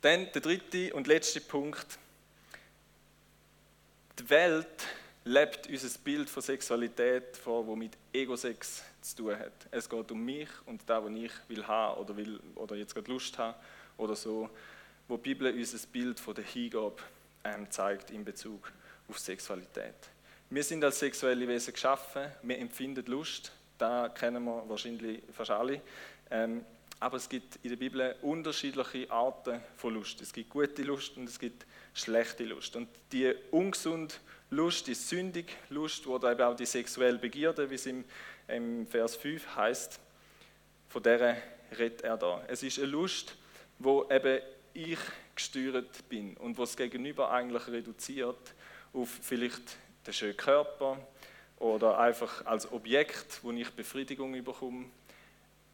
Dann der dritte und letzte Punkt. Die Welt lebt unser Bild von Sexualität vor, wo mit Ego-Sex zu tun hat. Es geht um mich und das, was ich will haben oder, will, oder jetzt gerade Lust habe oder so, wo die Bibel unser Bild von der Hingabe ähm, zeigt in Bezug auf Sexualität. Wir sind als sexuelle Wesen geschaffen, wir empfinden Lust, da kennen wir wahrscheinlich fast alle. Ähm, aber es gibt in der Bibel unterschiedliche Arten von Lust. Es gibt gute Lust und es gibt schlechte Lust. Und die ungesunde Lust, die sündige Lust, oder eben auch die sexuelle Begierde, wie es im, im Vers 5 heißt, von der redet er da. Es ist eine Lust, wo eben ich gesteuert bin und was Gegenüber eigentlich reduziert auf vielleicht den schönen Körper oder einfach als Objekt, wo ich Befriedigung bekomme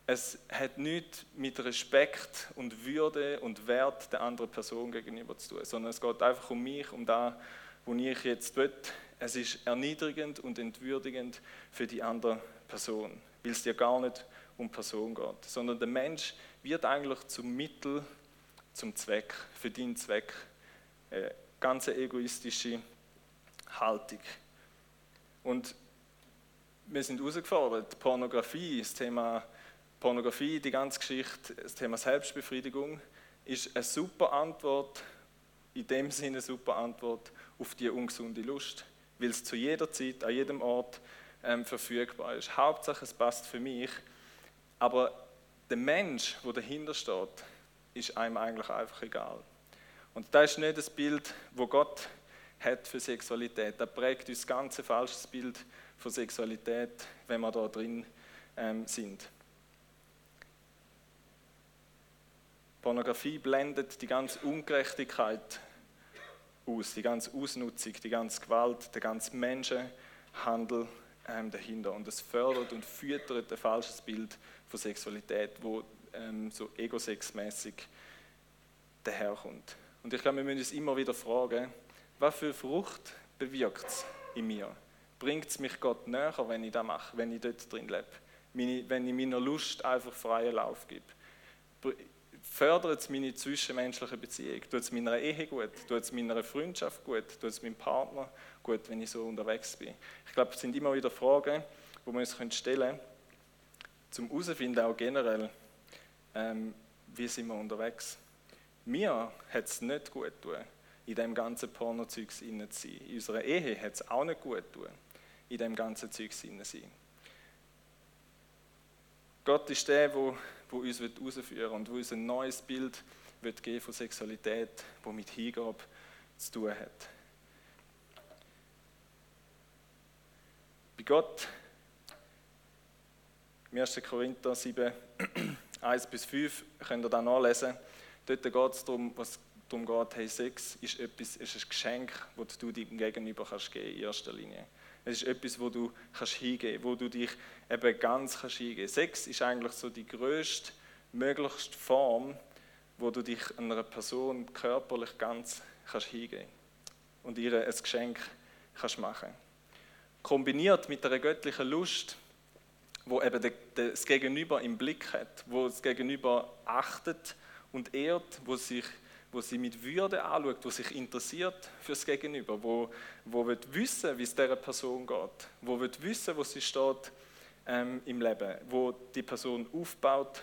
es hat nichts mit Respekt und Würde und Wert der anderen Person gegenüber zu tun, sondern es geht einfach um mich, um das, wo ich jetzt will. Es ist erniedrigend und entwürdigend für die andere Person, weil es dir gar nicht um Person geht, sondern der Mensch wird eigentlich zum Mittel, zum Zweck, für deinen Zweck. Eine ganz egoistische Haltung. Und wir sind herausgefordert, Pornografie, das Thema Pornografie, die ganze Geschichte, das Thema Selbstbefriedigung, ist eine super Antwort, in dem Sinne eine super Antwort auf die ungesunde Lust, weil es zu jeder Zeit, an jedem Ort ähm, verfügbar ist. Hauptsache, es passt für mich. Aber der Mensch, der dahinter steht, ist einem eigentlich einfach egal. Und das ist nicht das Bild, wo Gott hat für Sexualität. Das prägt uns ganz ein falsches Bild von Sexualität, wenn wir da drin ähm, sind. Pornografie blendet die ganze Ungerechtigkeit aus, die ganze Ausnutzung, die ganze Gewalt, der ganze Menschenhandel ähm, dahinter. Und es fördert und füttert ein falsches Bild von Sexualität, wo ähm, so egosexmäßig daherkommt. Und ich glaube, wir müssen uns immer wieder fragen, was für Frucht bewirkt es in mir? Bringt es mich Gott näher, wenn ich das mache, wenn ich dort drin lebe? wenn ich meiner Lust einfach freien Lauf gebe? Fördert es meine zwischenmenschliche Beziehung? Tut es meiner Ehe gut? Tut es meiner Freundschaft gut? Tut es meinem Partner gut, wenn ich so unterwegs bin? Ich glaube, es sind immer wieder Fragen, die wir uns stellen können, zum herausfinden, auch generell, ähm, wie sind wir unterwegs. Mir hat es nicht gut getan, in dem ganzen Pornozeug zu sein. In unserer Ehe hat es auch nicht gut getan, in dem ganzen Zeug zu sein. Gott ist der, der, der uns herausführen will und der uns ein neues Bild wird geben von Sexualität, das mit Hingabe zu tun hat. Bei Gott, im 1. Korinther 7, 1 bis 5, könnt ihr da nachlesen, Dort geht es darum, was darum geht, hey, Sex ist, etwas, ist ein Geschenk, das du deinem Gegenüber kannst geben in erster Linie. Es ist etwas, wo du kannst hingehen, wo du dich eben ganz kannst hingehen. Sex ist eigentlich so die größte, möglichste Form, wo du dich einer Person körperlich ganz kannst hingehen und ihr ein Geschenk kannst machen. Kombiniert mit einer göttlichen Lust, wo eben das Gegenüber im Blick hat, wo das Gegenüber achtet und ehrt, wo, sich, wo sie mit Würde anschaut, wo sich interessiert fürs Gegenüber, wo, wo will wissen, wie es dieser Person geht, wo will wissen, wo sie steht ähm, im Leben, wo die Person aufbaut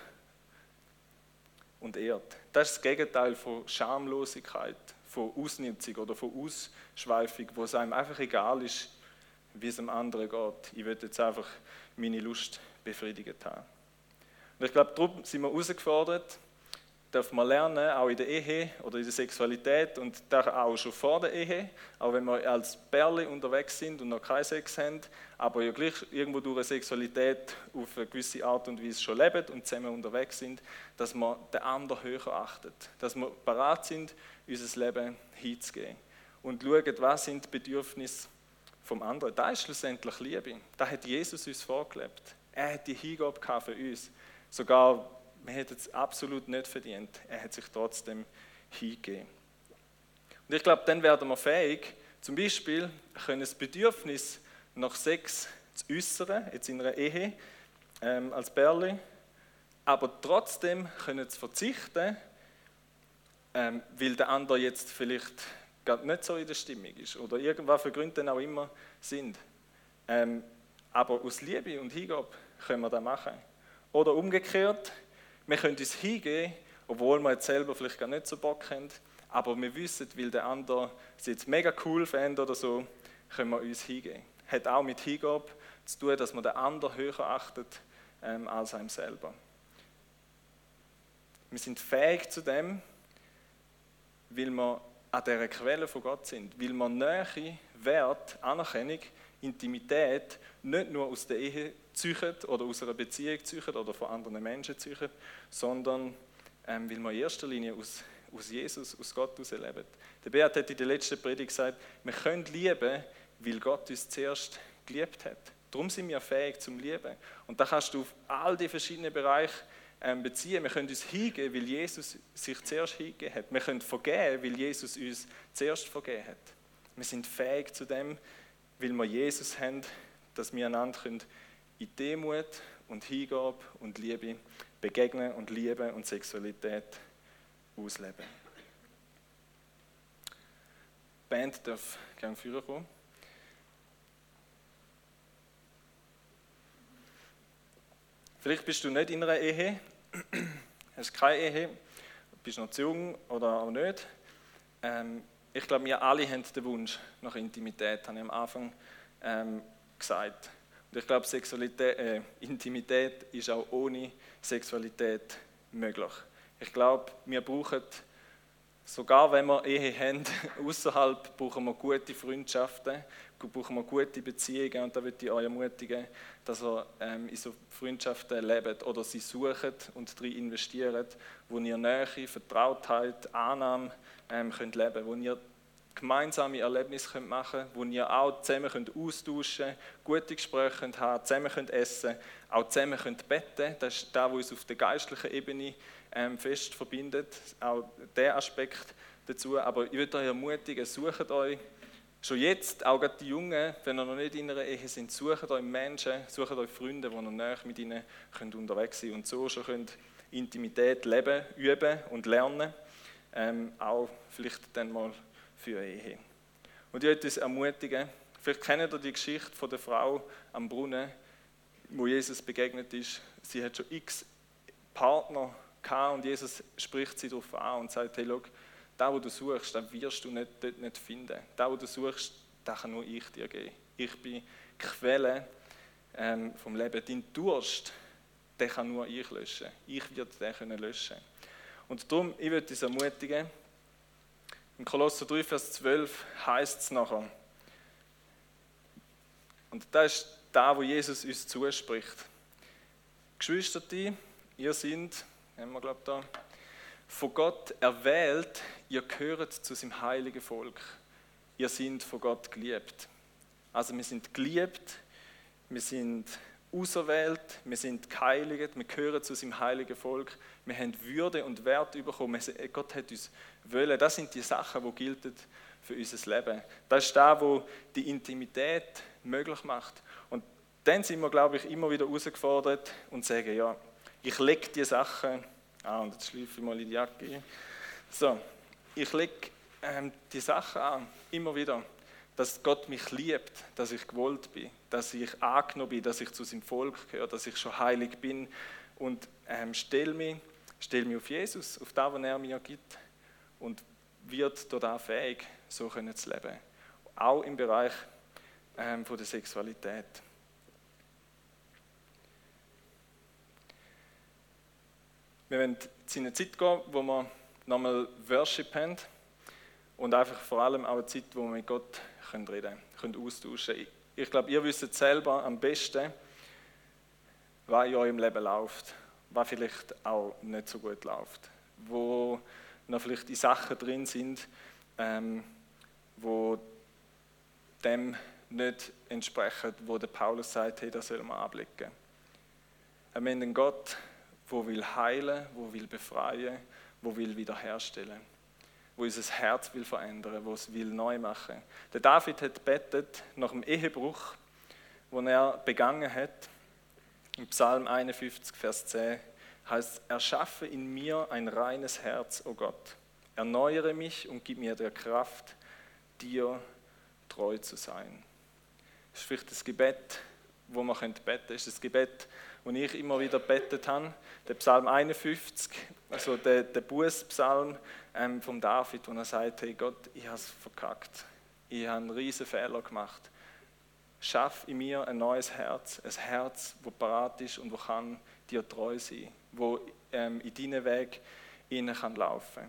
und ehrt. Das ist das Gegenteil von Schamlosigkeit, von Ausnutzung oder von Ausschweifung, wo es einem einfach egal ist, wie es dem anderen geht. Ich will jetzt einfach meine Lust befriedigt haben. Und ich glaube, darum sind wir herausgefordert, darf man lernen, auch in der Ehe oder in der Sexualität und auch schon vor der Ehe, auch wenn wir als Perle unterwegs sind und noch keinen Sex haben, aber ja gleich irgendwo durch eine Sexualität auf eine gewisse Art und Weise schon leben und zusammen unterwegs sind, dass man den anderen höher achtet, dass wir bereit sind, unser Leben hinzugehen und schauen, was sind die Bedürfnisse vom anderen. Da ist schlussendlich Liebe. Da hat Jesus uns vorgelebt. Er hat die Hingabe für uns. Sogar man hätte es absolut nicht verdient. Er hat sich trotzdem hingegeben. Und ich glaube, dann werden wir fähig, zum Beispiel können das Bedürfnis nach Sex zu äußern, jetzt in einer Ehe, ähm, als Berli, aber trotzdem können zu verzichten, ähm, weil der andere jetzt vielleicht gerade nicht so in der Stimmung ist oder irgendwelche Gründe dann auch immer sind. Ähm, aber aus Liebe und Hingabe können wir das machen. Oder umgekehrt, wir können uns hingehen, obwohl wir jetzt selber vielleicht gar nicht so Bock haben, aber wir wissen, weil der andere es jetzt mega cool findet oder so, können wir uns hingehen. Hat auch mit Hingabe zu tun, dass man den anderen höher achtet ähm, als einem selber. Wir sind fähig zu dem, weil wir an dieser Quelle von Gott sind, weil wir Nähe, Wert, Anerkennung, Intimität nicht nur aus der Ehe züchen oder aus einer Beziehung züchen oder von anderen Menschen züchen, sondern ähm, weil wir in erster Linie aus, aus Jesus, aus Gott heraus leben. Der Beat hat in der letzten Predigt gesagt, wir können lieben, weil Gott uns zuerst geliebt hat. Darum sind wir fähig zum Lieben. Und da kannst du auf all die verschiedenen Bereiche ähm, beziehen. Wir können uns hingeben, weil Jesus sich zuerst hingegeben hat. Wir können vergeben, weil Jesus uns zuerst vergeben hat. Wir sind fähig zu dem, weil wir Jesus haben, dass wir einander in Demut und Hingabe und Liebe begegnen und Liebe und Sexualität ausleben. Die Band darf gerne führen kommen. Vielleicht bist du nicht in einer Ehe, hast keine Ehe, bist noch zu jung oder auch nicht. Ähm, ich glaube, wir alle haben den Wunsch nach Intimität, habe ich am Anfang ähm, gesagt. Und ich glaube, äh, Intimität ist auch ohne Sexualität möglich. Ich glaube, wir brauchen, sogar wenn wir Ehe haben, außerhalb brauchen wir gute Freundschaften, brauchen wir gute Beziehungen und da würde ich euch ermutigen, dass ihr ähm, in so Freundschaften lebt oder sie sucht und darin investiert, wo ihr Nähe, Vertrautheit, Annahme ähm, könnt leben, wo ihr gemeinsame Erlebnisse könnt machen könnt, wo ihr auch zusammen könnt austauschen könnt, gute Gespräche könnt haben, zusammen könnt essen, auch zusammen könnt beten. Das ist das, was uns auf der geistlichen Ebene ähm, fest verbindet, auch der Aspekt dazu. Aber ich würde euch ermutigen, sucht euch schon jetzt, auch die Jungen, wenn ihr noch nicht in einer Ehe sind, sucht euch Menschen, sucht euch Freunde, die ihr näher mit ihnen könnt unterwegs sein und so schon könnt Intimität leben, üben und lernen. Ähm, auch vielleicht dann mal für Ehe. Und ich möchte uns ermutigen, vielleicht kennt ihr die Geschichte von der Frau am Brunnen, wo Jesus begegnet ist. Sie hat schon x Partner gehabt und Jesus spricht sie darauf an und sagt, hey, schau, das, was du suchst, das wirst du nicht, dort nicht finden. Das, was du suchst, das kann nur ich dir geben. Ich bin Quelle ähm, vom Leben. Dein Durst, den kann nur ich löschen. Ich werde den können löschen. Und darum, ich würde dich ermutigen, im Kolosser 3, Vers 12 heißt es nachher, und das ist da, wo Jesus uns zuspricht. Geschwister, ihr seid, haben wir glaube da, von Gott erwählt, ihr gehört zu seinem heiligen Volk. Ihr seid von Gott geliebt. Also wir sind geliebt, wir sind auserwählt, wir sind geheiligt, wir gehören zu seinem heiligen Volk, wir haben Würde und Wert bekommen. Gott hat uns wollen. Das sind die Sachen, die gelten für unser Leben. Das ist das, was die Intimität möglich macht. Und dann sind wir, glaube ich, immer wieder herausgefordert und sagen, ja, ich lege die Sachen Ah, und jetzt schleife ich mal in die Jacke. So, ich lege ähm, die Sachen an, immer wieder, dass Gott mich liebt, dass ich gewollt bin, dass ich angenommen bin, dass ich zu seinem Volk gehöre, dass ich schon heilig bin und ähm, stelle mich, stell mich auf Jesus, auf das, was er mir gibt und wird dort fähig, so können zu leben. Auch im Bereich ähm, von der Sexualität. Wir werden in eine Zeit gehen, wo wir nochmal Worship haben und einfach vor allem auch eine Zeit, wo wir mit Gott reden können, austauschen können. Ich glaube, ihr wisst selber am besten, was in eurem Leben läuft, was vielleicht auch nicht so gut läuft, wo noch vielleicht die Sachen drin sind, ähm, wo dem nicht entsprechen, wo der Paulus sagt, hey, das soll man abblicken. Wir haben einen Gott, wo will heilen, wo will befreien, wo will wiederherstellen, wo unser Herz will verändern, wo es will neu machen. Der David hat betet nach dem Ehebruch, den er begangen hat. Im Psalm 51, Vers 10 heißt: Erschaffe in mir ein reines Herz, o oh Gott. Erneuere mich und gib mir der Kraft, dir treu zu sein. Das ist vielleicht das Gebet, wo man beten könnte. Das ist das Gebet, und ich immer wieder betet habe. Der Psalm 51, also der, der Bußpsalm ähm, von David, wo er sagt, hey Gott, ich habe es verkackt. Ich habe einen riesen Fehler gemacht. Schaff in mir ein neues Herz, ein Herz, das parat ist und wo kann dir treu sein, wo ähm, in deinen Weg innen kann laufen.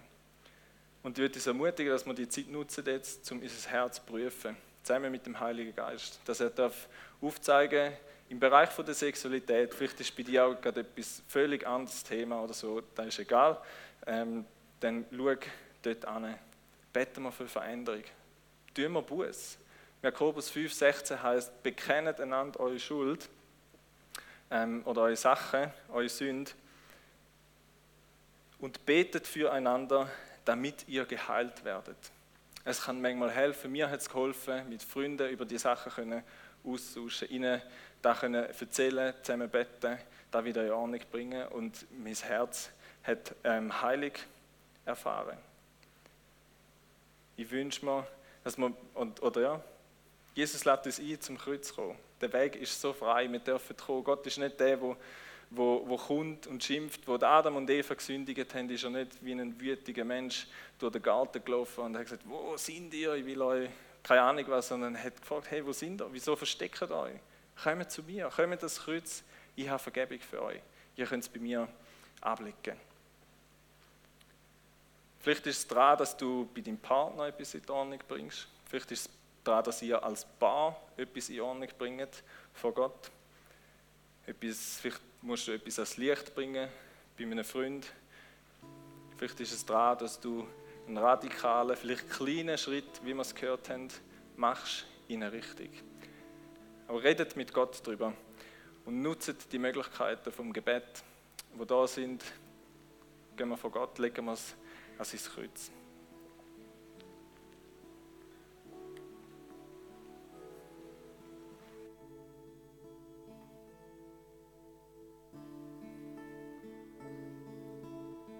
Und ich würde uns ermutigen, dass wir die Zeit nutzen jetzt, um unser Herz zu prüfen, zusammen mit dem Heiligen Geist, dass er darf aufzeigen darf, im Bereich von der Sexualität, vielleicht ist bei dir auch gerade etwas völlig anderes Thema oder so, das ist egal, ähm, dann schau dort an. Beten wir für Veränderung. Tun wir Buß. Jakobus 5,16 heißt: Bekennt einander eure Schuld ähm, oder eure Sachen, eure Sünde und betet füreinander, damit ihr geheilt werdet. Es kann manchmal helfen, mir hat es geholfen, mit Freunden über die Sachen können austauschen, ihnen das können erzählen, zusammen beten, das wieder in Ordnung bringen und mein Herz hat ähm, Heilig erfahren. Ich wünsche mir, dass man, und, oder ja, Jesus lädt uns ein, zum Kreuz zu kommen. Der Weg ist so frei, wir dürfen kommen. Gott ist nicht der, der wo, wo kommt und schimpft. Wo Adam und Eva gesündigt haben, ist er nicht wie ein wütiger Mensch durch den Garten gelaufen und hat gesagt, wo sind ihr, ich will euch, keine Ahnung was, sondern hat gefragt, hey, wo sind ihr, wieso versteckt ihr euch? kommt zu mir, kommt das Kreuz, ich habe Vergebung für euch. Ihr könnt es bei mir ablicken. Vielleicht ist es daran, dass du bei deinem Partner etwas in Ordnung bringst. Vielleicht ist es daran, dass ihr als Paar etwas in Ordnung bringt vor Gott. Etwas, vielleicht musst du etwas ans Licht bringen bei einem Freund. Vielleicht ist es daran, dass du einen radikalen, vielleicht kleinen Schritt, wie wir es gehört haben, machst in eine Richtung. Aber redet mit Gott darüber und nutzt die Möglichkeiten vom Gebet, wo da sind. Gehen wir vor Gott, legen wir es an sein Kreuz.